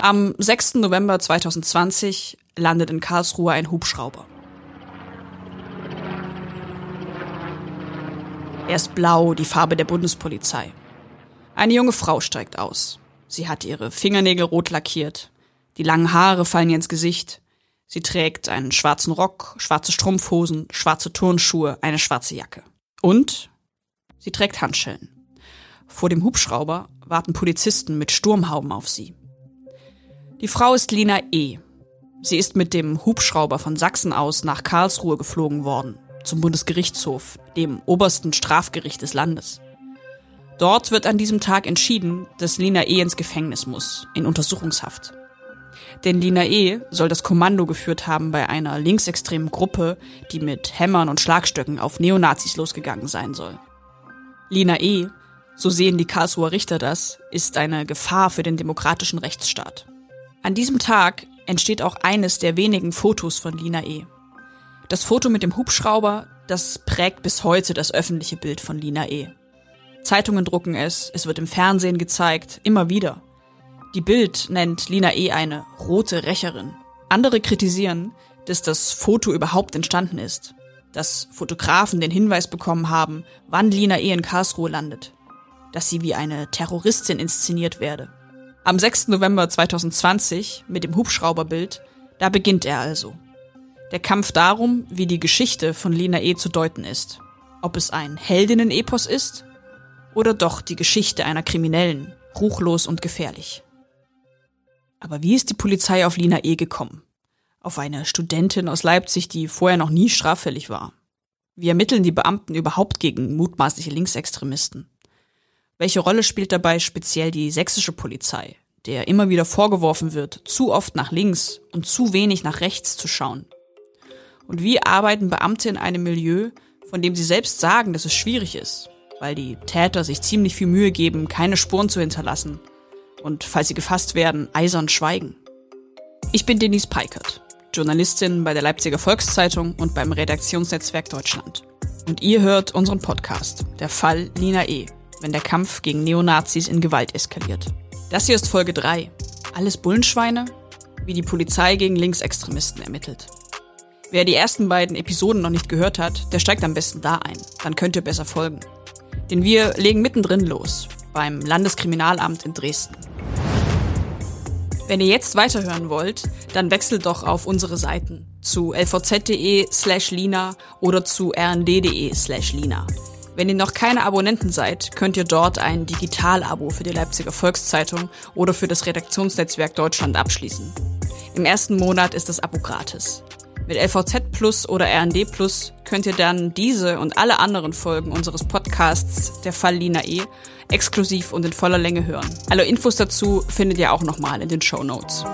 Am 6. November 2020 landet in Karlsruhe ein Hubschrauber. Er ist blau, die Farbe der Bundespolizei. Eine junge Frau steigt aus. Sie hat ihre Fingernägel rot lackiert. Die langen Haare fallen ihr ins Gesicht. Sie trägt einen schwarzen Rock, schwarze Strumpfhosen, schwarze Turnschuhe, eine schwarze Jacke. Und sie trägt Handschellen. Vor dem Hubschrauber warten Polizisten mit Sturmhauben auf sie. Die Frau ist Lina E. Sie ist mit dem Hubschrauber von Sachsen aus nach Karlsruhe geflogen worden, zum Bundesgerichtshof, dem obersten Strafgericht des Landes. Dort wird an diesem Tag entschieden, dass Lina E. ins Gefängnis muss, in Untersuchungshaft. Denn Lina E. soll das Kommando geführt haben bei einer linksextremen Gruppe, die mit Hämmern und Schlagstöcken auf Neonazis losgegangen sein soll. Lina E., so sehen die Karlsruher Richter das, ist eine Gefahr für den demokratischen Rechtsstaat. An diesem Tag entsteht auch eines der wenigen Fotos von Lina E. Das Foto mit dem Hubschrauber, das prägt bis heute das öffentliche Bild von Lina E. Zeitungen drucken es, es wird im Fernsehen gezeigt, immer wieder. Die Bild nennt Lina E. eine rote Rächerin. Andere kritisieren, dass das Foto überhaupt entstanden ist, dass Fotografen den Hinweis bekommen haben, wann Lina E. in Karlsruhe landet, dass sie wie eine Terroristin inszeniert werde. Am 6. November 2020 mit dem Hubschrauberbild, da beginnt er also. Der Kampf darum, wie die Geschichte von Lena E. zu deuten ist. Ob es ein Heldinnen-Epos ist oder doch die Geschichte einer Kriminellen, ruchlos und gefährlich. Aber wie ist die Polizei auf Lina E. gekommen? Auf eine Studentin aus Leipzig, die vorher noch nie straffällig war. Wie ermitteln die Beamten überhaupt gegen mutmaßliche Linksextremisten? Welche Rolle spielt dabei speziell die sächsische Polizei, der immer wieder vorgeworfen wird, zu oft nach links und zu wenig nach rechts zu schauen? Und wie arbeiten Beamte in einem Milieu, von dem sie selbst sagen, dass es schwierig ist, weil die Täter sich ziemlich viel Mühe geben, keine Spuren zu hinterlassen und, falls sie gefasst werden, eisern schweigen? Ich bin Denise Peikert, Journalistin bei der Leipziger Volkszeitung und beim Redaktionsnetzwerk Deutschland. Und ihr hört unseren Podcast, der Fall Lina E., wenn der Kampf gegen Neonazis in Gewalt eskaliert. Das hier ist Folge 3. Alles Bullenschweine? Wie die Polizei gegen Linksextremisten ermittelt. Wer die ersten beiden Episoden noch nicht gehört hat, der steigt am besten da ein. Dann könnt ihr besser folgen. Denn wir legen mittendrin los, beim Landeskriminalamt in Dresden. Wenn ihr jetzt weiterhören wollt, dann wechselt doch auf unsere Seiten zu lvz.de slash lina oder zu rnd.de slash lina. Wenn ihr noch keine Abonnenten seid, könnt ihr dort ein Digital-Abo für die Leipziger Volkszeitung oder für das Redaktionsnetzwerk Deutschland abschließen. Im ersten Monat ist das Abo gratis. Mit LVZ Plus oder RND Plus könnt ihr dann diese und alle anderen Folgen unseres Podcasts Der Fall Lina E exklusiv und in voller Länge hören. Alle Infos dazu findet ihr auch nochmal in den Show Notes.